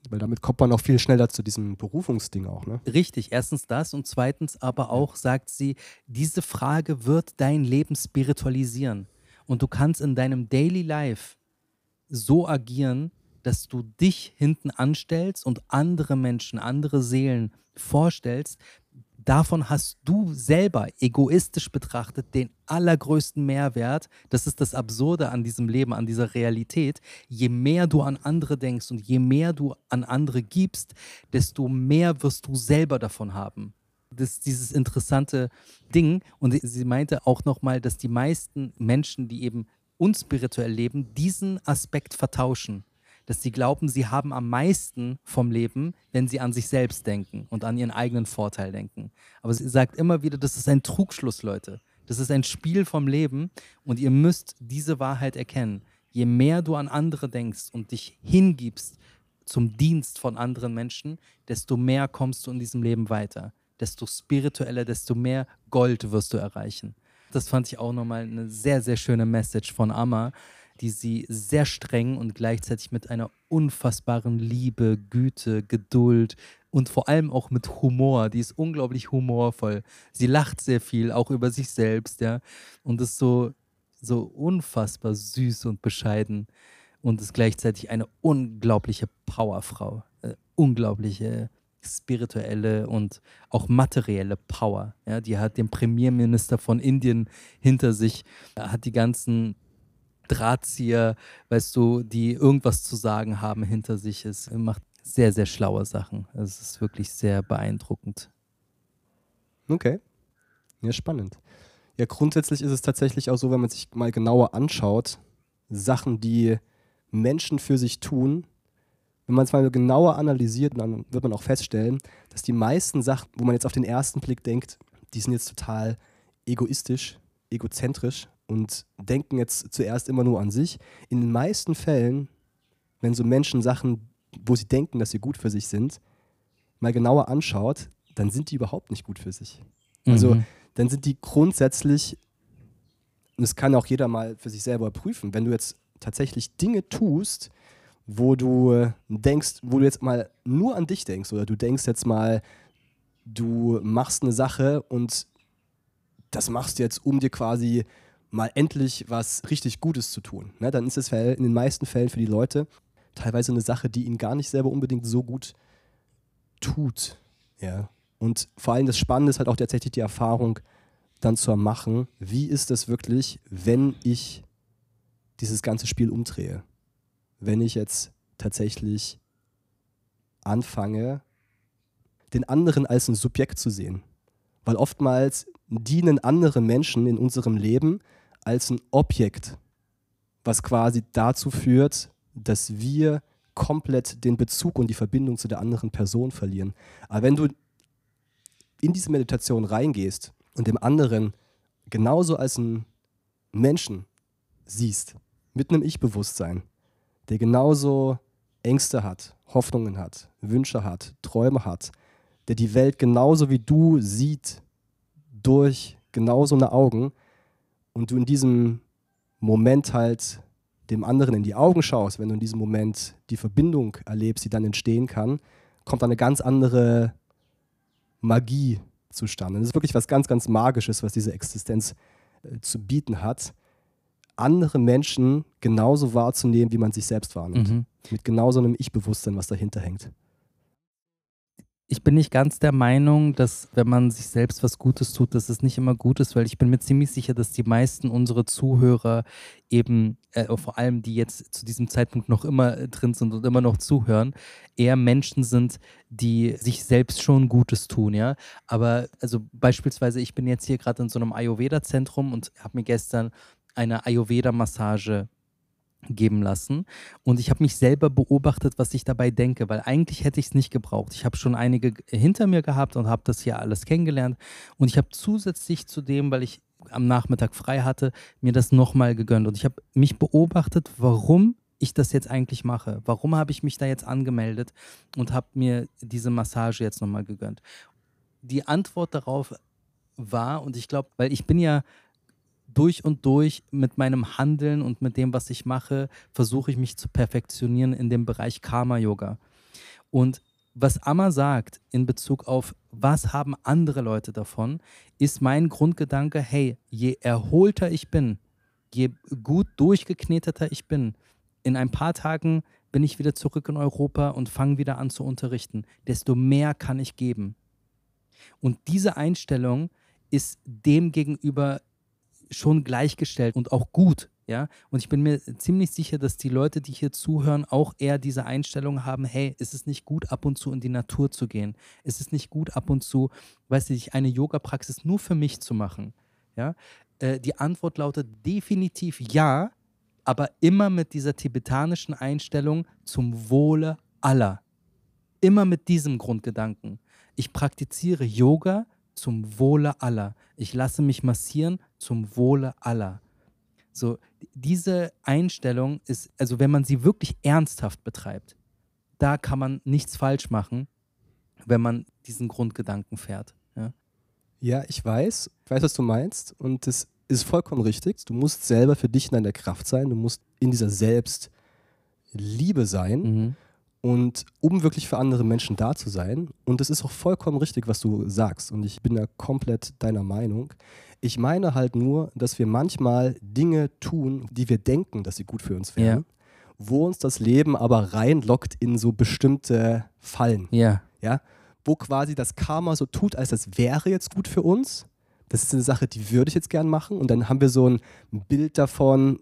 Weil damit kommt man auch viel schneller zu diesem Berufungsding auch, ne? Richtig, erstens das und zweitens aber auch, sagt sie, diese Frage wird dein Leben spiritualisieren. Und du kannst in deinem Daily Life so agieren, dass du dich hinten anstellst und andere Menschen, andere Seelen vorstellst, davon hast du selber egoistisch betrachtet den allergrößten Mehrwert. Das ist das Absurde an diesem Leben, an dieser Realität. Je mehr du an andere denkst und je mehr du an andere gibst, desto mehr wirst du selber davon haben. Das ist dieses interessante Ding. Und sie meinte auch nochmal, dass die meisten Menschen, die eben unspirituell leben, diesen Aspekt vertauschen dass sie glauben, sie haben am meisten vom Leben, wenn sie an sich selbst denken und an ihren eigenen Vorteil denken. Aber sie sagt immer wieder, das ist ein Trugschluss, Leute. Das ist ein Spiel vom Leben und ihr müsst diese Wahrheit erkennen. Je mehr du an andere denkst und dich hingibst zum Dienst von anderen Menschen, desto mehr kommst du in diesem Leben weiter. Desto spiritueller, desto mehr Gold wirst du erreichen. Das fand ich auch nochmal eine sehr, sehr schöne Message von Amma, die sie sehr streng und gleichzeitig mit einer unfassbaren Liebe, Güte, Geduld, und vor allem auch mit Humor. Die ist unglaublich humorvoll. Sie lacht sehr viel, auch über sich selbst, ja. Und ist so, so unfassbar süß und bescheiden und ist gleichzeitig eine unglaubliche Powerfrau. Äh, unglaubliche spirituelle und auch materielle Power. Ja, die hat den Premierminister von Indien hinter sich, hat die ganzen Drahtzieher, weißt du, die irgendwas zu sagen haben hinter sich. Es macht sehr, sehr schlaue Sachen. Es ist wirklich sehr beeindruckend. Okay. Ja, spannend. Ja, grundsätzlich ist es tatsächlich auch so, wenn man sich mal genauer anschaut, Sachen, die Menschen für sich tun, wenn man es mal genauer analysiert, dann wird man auch feststellen, dass die meisten Sachen, wo man jetzt auf den ersten Blick denkt, die sind jetzt total egoistisch, egozentrisch und denken jetzt zuerst immer nur an sich. In den meisten Fällen, wenn so Menschen Sachen, wo sie denken, dass sie gut für sich sind, mal genauer anschaut, dann sind die überhaupt nicht gut für sich. Also mhm. dann sind die grundsätzlich, und das kann auch jeder mal für sich selber prüfen, wenn du jetzt tatsächlich Dinge tust, wo du denkst, wo du jetzt mal nur an dich denkst oder du denkst jetzt mal, du machst eine Sache und das machst du jetzt, um dir quasi mal endlich was richtig Gutes zu tun. Ne? Dann ist es in den meisten Fällen für die Leute teilweise eine Sache, die ihnen gar nicht selber unbedingt so gut tut. Ja. Und vor allem das Spannende ist halt auch tatsächlich die Erfahrung dann zu machen, wie ist es wirklich, wenn ich dieses ganze Spiel umdrehe wenn ich jetzt tatsächlich anfange, den anderen als ein Subjekt zu sehen. Weil oftmals dienen andere Menschen in unserem Leben als ein Objekt, was quasi dazu führt, dass wir komplett den Bezug und die Verbindung zu der anderen Person verlieren. Aber wenn du in diese Meditation reingehst und dem anderen genauso als einen Menschen siehst, mit einem Ich-Bewusstsein, der genauso Ängste hat, Hoffnungen hat, Wünsche hat, Träume hat, der die Welt genauso wie du sieht, durch genauso eine Augen und du in diesem Moment halt dem anderen in die Augen schaust, wenn du in diesem Moment die Verbindung erlebst, die dann entstehen kann, kommt eine ganz andere Magie zustande. Das ist wirklich was ganz, ganz Magisches, was diese Existenz äh, zu bieten hat andere Menschen genauso wahrzunehmen, wie man sich selbst wahrnimmt. Mhm. Mit genauso einem Ich-Bewusstsein, was dahinter hängt. Ich bin nicht ganz der Meinung, dass wenn man sich selbst was Gutes tut, dass es nicht immer gut ist, weil ich bin mir ziemlich sicher, dass die meisten unserer Zuhörer eben, äh, vor allem die jetzt zu diesem Zeitpunkt noch immer drin sind und immer noch zuhören, eher Menschen sind, die sich selbst schon Gutes tun, ja. Aber also beispielsweise, ich bin jetzt hier gerade in so einem Ayurveda-Zentrum und habe mir gestern eine Ayurveda-Massage geben lassen. Und ich habe mich selber beobachtet, was ich dabei denke, weil eigentlich hätte ich es nicht gebraucht. Ich habe schon einige hinter mir gehabt und habe das hier alles kennengelernt. Und ich habe zusätzlich zu dem, weil ich am Nachmittag frei hatte, mir das nochmal gegönnt. Und ich habe mich beobachtet, warum ich das jetzt eigentlich mache. Warum habe ich mich da jetzt angemeldet und habe mir diese Massage jetzt nochmal gegönnt? Die Antwort darauf war, und ich glaube, weil ich bin ja durch und durch mit meinem Handeln und mit dem, was ich mache, versuche ich mich zu perfektionieren in dem Bereich Karma-Yoga. Und was Amma sagt in Bezug auf, was haben andere Leute davon, ist mein Grundgedanke, hey, je erholter ich bin, je gut durchgekneteter ich bin, in ein paar Tagen bin ich wieder zurück in Europa und fange wieder an zu unterrichten, desto mehr kann ich geben. Und diese Einstellung ist dem gegenüber schon gleichgestellt und auch gut. Ja, und ich bin mir ziemlich sicher, dass die Leute, die hier zuhören, auch eher diese Einstellung haben: hey, ist es nicht gut, ab und zu in die Natur zu gehen? Ist es nicht gut, ab und zu, weiß ich, eine Yoga-Praxis nur für mich zu machen? Ja, äh, die Antwort lautet definitiv ja, aber immer mit dieser tibetanischen Einstellung zum Wohle aller. Immer mit diesem Grundgedanken. Ich praktiziere Yoga zum Wohle aller. Ich lasse mich massieren zum Wohle aller. So, diese Einstellung ist, also wenn man sie wirklich ernsthaft betreibt, da kann man nichts falsch machen, wenn man diesen Grundgedanken fährt. Ja, ja ich weiß, ich weiß, was du meinst und das ist vollkommen richtig. Du musst selber für dich in deiner Kraft sein, du musst in dieser Selbstliebe sein. Mhm. Und um wirklich für andere Menschen da zu sein. Und es ist auch vollkommen richtig, was du sagst. Und ich bin da komplett deiner Meinung. Ich meine halt nur, dass wir manchmal Dinge tun, die wir denken, dass sie gut für uns wären, ja. wo uns das Leben aber reinlockt in so bestimmte Fallen. Ja. Ja. Wo quasi das Karma so tut, als das wäre jetzt gut für uns. Das ist eine Sache, die würde ich jetzt gern machen. Und dann haben wir so ein Bild davon,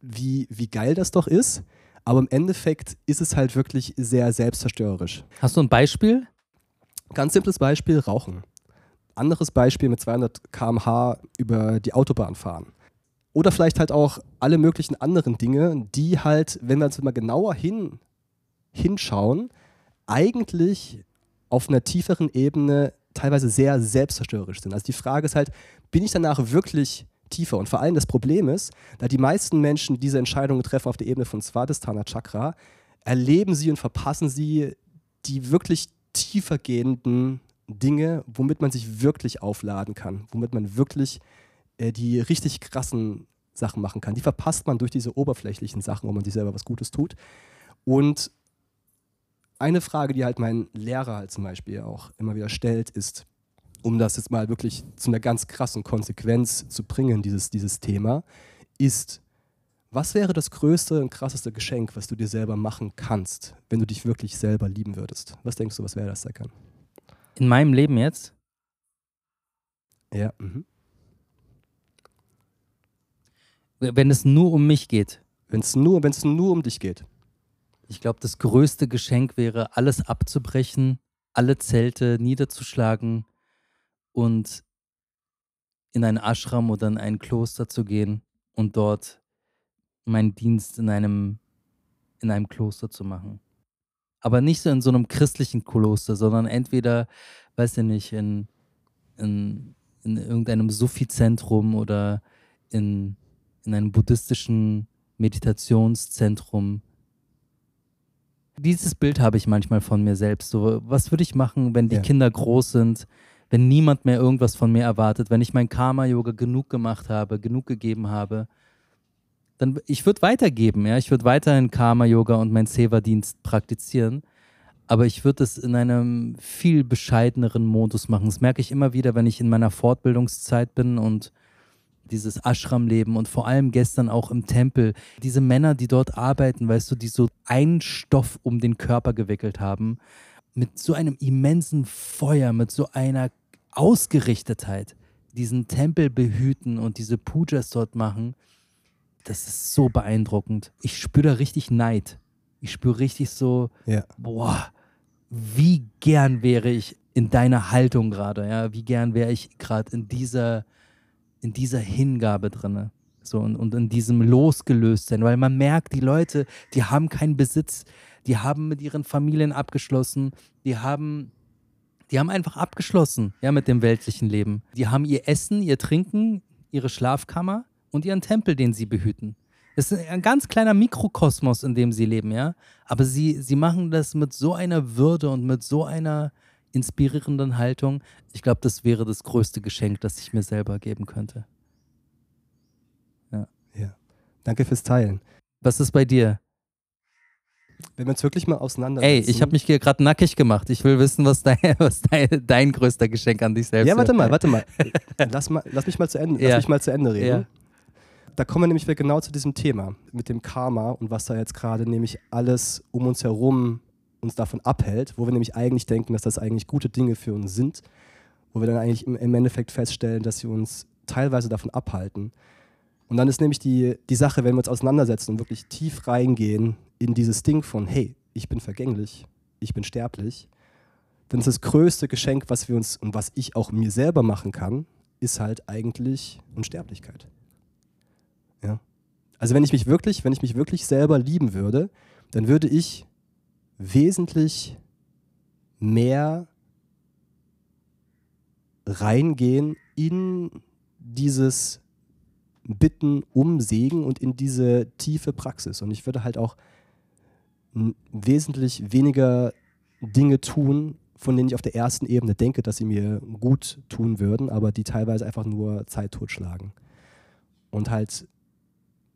wie, wie geil das doch ist. Aber im Endeffekt ist es halt wirklich sehr selbstzerstörerisch. Hast du ein Beispiel? Ganz simples Beispiel: Rauchen. Anderes Beispiel mit 200 km/h über die Autobahn fahren. Oder vielleicht halt auch alle möglichen anderen Dinge, die halt, wenn wir uns mal genauer hin, hinschauen, eigentlich auf einer tieferen Ebene teilweise sehr selbstzerstörerisch sind. Also die Frage ist halt, bin ich danach wirklich tiefer. Und vor allem das Problem ist, da die meisten Menschen diese Entscheidungen treffen auf der Ebene von Svadhisthana Chakra, erleben sie und verpassen sie die wirklich tiefer gehenden Dinge, womit man sich wirklich aufladen kann, womit man wirklich äh, die richtig krassen Sachen machen kann. Die verpasst man durch diese oberflächlichen Sachen, wo man sich selber was Gutes tut. Und eine Frage, die halt mein Lehrer halt zum Beispiel auch immer wieder stellt, ist, um das jetzt mal wirklich zu einer ganz krassen Konsequenz zu bringen, dieses, dieses Thema, ist, was wäre das größte und krasseste Geschenk, was du dir selber machen kannst, wenn du dich wirklich selber lieben würdest? Was denkst du, was wäre das, Serkan? In meinem Leben jetzt? Ja. Mhm. Wenn es nur um mich geht. Wenn es nur, nur um dich geht. Ich glaube, das größte Geschenk wäre, alles abzubrechen, alle Zelte niederzuschlagen, und in ein Ashram oder in ein Kloster zu gehen und dort meinen Dienst in einem, in einem Kloster zu machen. Aber nicht so in so einem christlichen Kloster, sondern entweder, weiß ich nicht, in, in, in irgendeinem Sufi-Zentrum oder in, in einem buddhistischen Meditationszentrum. Dieses Bild habe ich manchmal von mir selbst. So, was würde ich machen, wenn die ja. Kinder groß sind? Wenn niemand mehr irgendwas von mir erwartet, wenn ich mein Karma-Yoga genug gemacht habe, genug gegeben habe, dann ich würde weitergeben, ja, ich würde weiterhin Karma-Yoga und mein Seva-Dienst praktizieren, aber ich würde es in einem viel bescheideneren Modus machen. Das merke ich immer wieder, wenn ich in meiner Fortbildungszeit bin und dieses Ashram-Leben und vor allem gestern auch im Tempel. Diese Männer, die dort arbeiten, weißt du, die so einen Stoff um den Körper gewickelt haben, mit so einem immensen Feuer, mit so einer Ausgerichtetheit diesen Tempel behüten und diese Pujas dort machen, das ist so beeindruckend. Ich spüre da richtig Neid. Ich spüre richtig so, ja. boah, wie gern wäre ich in deiner Haltung gerade, ja, wie gern wäre ich gerade in dieser, in dieser Hingabe drinne. So, und, und in diesem Losgelöstsein, weil man merkt, die Leute, die haben keinen Besitz, die haben mit ihren Familien abgeschlossen, die haben, die haben einfach abgeschlossen, ja, mit dem weltlichen Leben. Die haben ihr Essen, ihr Trinken, ihre Schlafkammer und ihren Tempel, den sie behüten. Es ist ein ganz kleiner Mikrokosmos, in dem sie leben, ja. Aber sie, sie machen das mit so einer Würde und mit so einer inspirierenden Haltung. Ich glaube, das wäre das größte Geschenk, das ich mir selber geben könnte. Ja. ja. Danke fürs Teilen. Was ist bei dir? Wenn wir uns wirklich mal auseinander. Ey, ich habe mich hier gerade nackig gemacht. Ich will wissen, was, dein, was dein, dein, größter Geschenk an dich selbst ist. Ja, warte mal, warte mal. Lass, mal, lass mich mal zu Ende, ja. lass mich mal zu Ende reden. Ja. Da kommen wir nämlich genau zu diesem Thema mit dem Karma und was da jetzt gerade nämlich alles um uns herum uns davon abhält, wo wir nämlich eigentlich denken, dass das eigentlich gute Dinge für uns sind, wo wir dann eigentlich im, im Endeffekt feststellen, dass sie uns teilweise davon abhalten. Und dann ist nämlich die, die Sache, wenn wir uns auseinandersetzen und wirklich tief reingehen in dieses Ding von, hey, ich bin vergänglich, ich bin sterblich, dann ist das größte Geschenk, was wir uns und was ich auch mir selber machen kann, ist halt eigentlich Unsterblichkeit. Ja. Also wenn ich mich wirklich, wenn ich mich wirklich selber lieben würde, dann würde ich wesentlich mehr reingehen in dieses Bitten um Segen und in diese tiefe Praxis. Und ich würde halt auch wesentlich weniger Dinge tun, von denen ich auf der ersten Ebene denke, dass sie mir gut tun würden, aber die teilweise einfach nur Zeit totschlagen. Und halt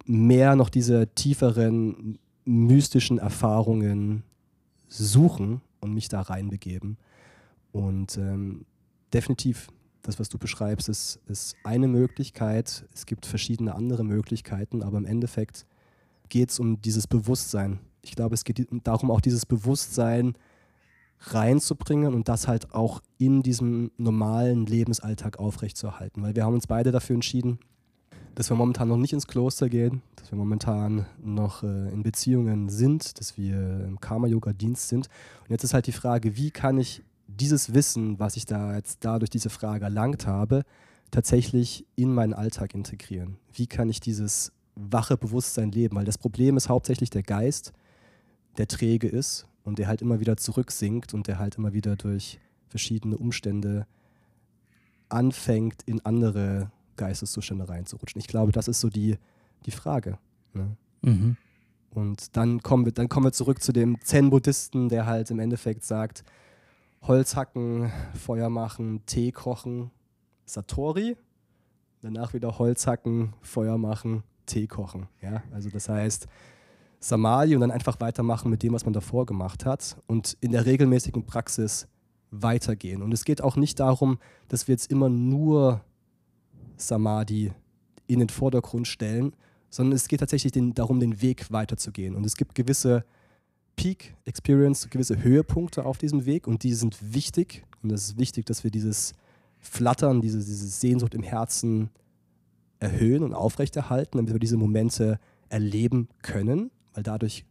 mehr noch diese tieferen mystischen Erfahrungen suchen und mich da reinbegeben. Und ähm, definitiv, das, was du beschreibst, ist, ist eine Möglichkeit. Es gibt verschiedene andere Möglichkeiten, aber im Endeffekt geht es um dieses Bewusstsein. Ich glaube, es geht darum, auch dieses Bewusstsein reinzubringen und das halt auch in diesem normalen Lebensalltag aufrechtzuerhalten. Weil wir haben uns beide dafür entschieden, dass wir momentan noch nicht ins Kloster gehen, dass wir momentan noch äh, in Beziehungen sind, dass wir im Karma-Yoga-Dienst sind. Und jetzt ist halt die Frage, wie kann ich dieses Wissen, was ich da jetzt da durch diese Frage erlangt habe, tatsächlich in meinen Alltag integrieren? Wie kann ich dieses wache Bewusstsein leben? Weil das Problem ist hauptsächlich der Geist, der träge ist und der halt immer wieder zurücksinkt und der halt immer wieder durch verschiedene Umstände anfängt, in andere Geisteszustände reinzurutschen. Ich glaube, das ist so die, die Frage. Ne? Mhm. Und dann kommen, wir, dann kommen wir zurück zu dem Zen-Buddhisten, der halt im Endeffekt sagt, Holz hacken, Feuer machen, Tee kochen, Satori. Danach wieder Holz hacken, Feuer machen, Tee kochen. Ja? Also das heißt, Samadhi und dann einfach weitermachen mit dem, was man davor gemacht hat und in der regelmäßigen Praxis weitergehen. Und es geht auch nicht darum, dass wir jetzt immer nur Samadhi in den Vordergrund stellen, sondern es geht tatsächlich den, darum, den Weg weiterzugehen. Und es gibt gewisse Peak Experience, gewisse Höhepunkte auf diesem Weg und die sind wichtig. Und es ist wichtig, dass wir dieses Flattern, diese, diese Sehnsucht im Herzen erhöhen und aufrechterhalten, damit wir diese Momente erleben können, weil dadurch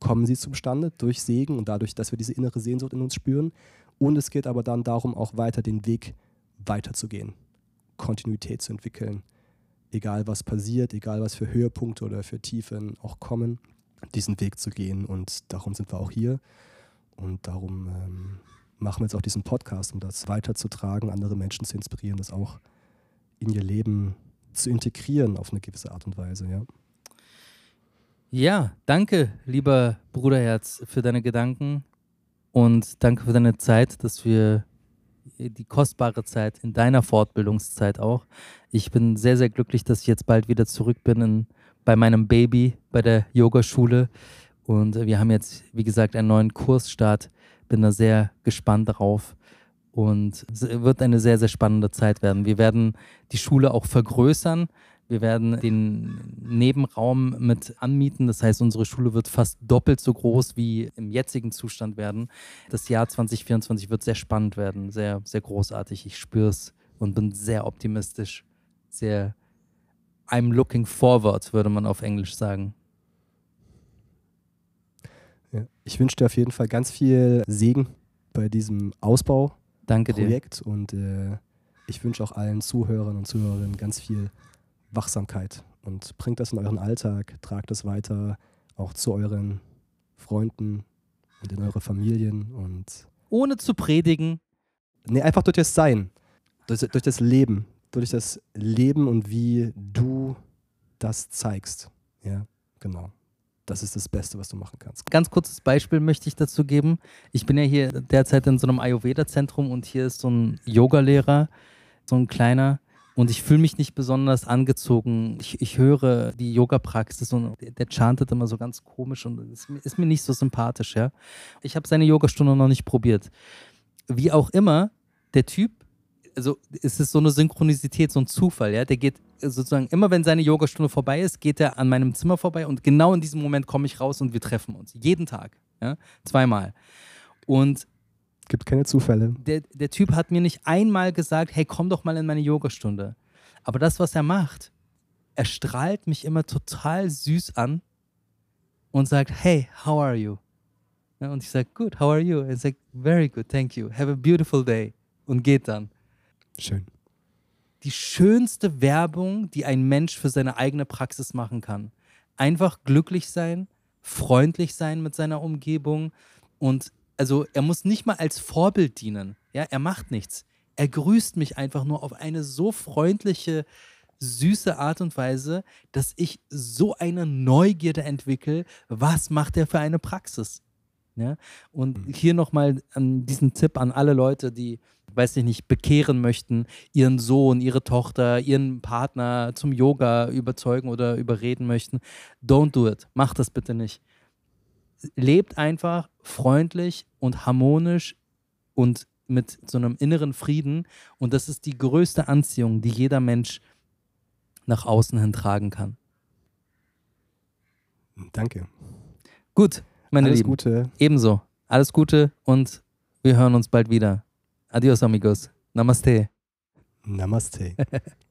kommen sie zustande, durch Segen und dadurch, dass wir diese innere Sehnsucht in uns spüren. Und es geht aber dann darum, auch weiter den Weg weiterzugehen, Kontinuität zu entwickeln, egal was passiert, egal was für Höhepunkte oder für Tiefen auch kommen diesen Weg zu gehen. Und darum sind wir auch hier. Und darum ähm, machen wir jetzt auch diesen Podcast, um das weiterzutragen, andere Menschen zu inspirieren, das auch in ihr Leben zu integrieren auf eine gewisse Art und Weise, ja. Ja, danke, lieber Bruderherz, für deine Gedanken und danke für deine Zeit, dass wir die kostbare Zeit in deiner Fortbildungszeit auch. Ich bin sehr, sehr glücklich, dass ich jetzt bald wieder zurück bin in bei meinem Baby bei der Yogaschule. Und wir haben jetzt, wie gesagt, einen neuen Kursstart. Bin da sehr gespannt darauf. Und es wird eine sehr, sehr spannende Zeit werden. Wir werden die Schule auch vergrößern. Wir werden den Nebenraum mit anmieten. Das heißt, unsere Schule wird fast doppelt so groß wie im jetzigen Zustand werden. Das Jahr 2024 wird sehr spannend werden, sehr, sehr großartig. Ich spüre es und bin sehr optimistisch, sehr I'm looking forward, würde man auf Englisch sagen. Ja, ich wünsche dir auf jeden Fall ganz viel Segen bei diesem Ausbau. Danke Projekt dir. und äh, ich wünsche auch allen Zuhörern und Zuhörerinnen ganz viel Wachsamkeit und bringt das in euren Alltag, tragt es weiter auch zu euren Freunden und in eure Familien und ohne zu predigen. Nee, einfach durch das Sein, durch, durch das Leben, durch das Leben und wie du das zeigst. Ja, genau. Das ist das Beste, was du machen kannst. Ganz kurzes Beispiel möchte ich dazu geben. Ich bin ja hier derzeit in so einem Ayurveda-Zentrum und hier ist so ein Yogalehrer, so ein kleiner. Und ich fühle mich nicht besonders angezogen. Ich, ich höre die Yoga-Praxis und der, chantet immer so ganz komisch und ist, ist mir nicht so sympathisch. Ja? Ich habe seine Yogastunde noch nicht probiert. Wie auch immer, der Typ also es ist so eine Synchronizität, so ein Zufall, ja. Der geht sozusagen, immer wenn seine Yogastunde vorbei ist, geht er an meinem Zimmer vorbei und genau in diesem Moment komme ich raus und wir treffen uns. Jeden Tag, ja. Zweimal. Und gibt keine Zufälle. Der, der Typ hat mir nicht einmal gesagt, hey, komm doch mal in meine Yogastunde. Aber das, was er macht, er strahlt mich immer total süß an und sagt, hey, how are you? Und ich sage, good, how are you? Er sagt, very good, thank you, have a beautiful day. Und geht dann. Schön. Die schönste Werbung, die ein Mensch für seine eigene Praxis machen kann. Einfach glücklich sein, freundlich sein mit seiner Umgebung und also er muss nicht mal als Vorbild dienen. Ja, er macht nichts. Er grüßt mich einfach nur auf eine so freundliche, süße Art und Weise, dass ich so eine Neugierde entwickle, was macht er für eine Praxis? Ja? Und mhm. hier nochmal diesen Tipp an alle Leute, die weiß ich nicht, bekehren möchten, ihren Sohn, ihre Tochter, ihren Partner zum Yoga überzeugen oder überreden möchten, don't do it. Mach das bitte nicht. Lebt einfach freundlich und harmonisch und mit so einem inneren Frieden. Und das ist die größte Anziehung, die jeder Mensch nach außen hin tragen kann. Danke. Gut, meine Alles Lieben. Gute. Ebenso. Alles Gute und wir hören uns bald wieder. Adios, amigos. Namaste. Namaste.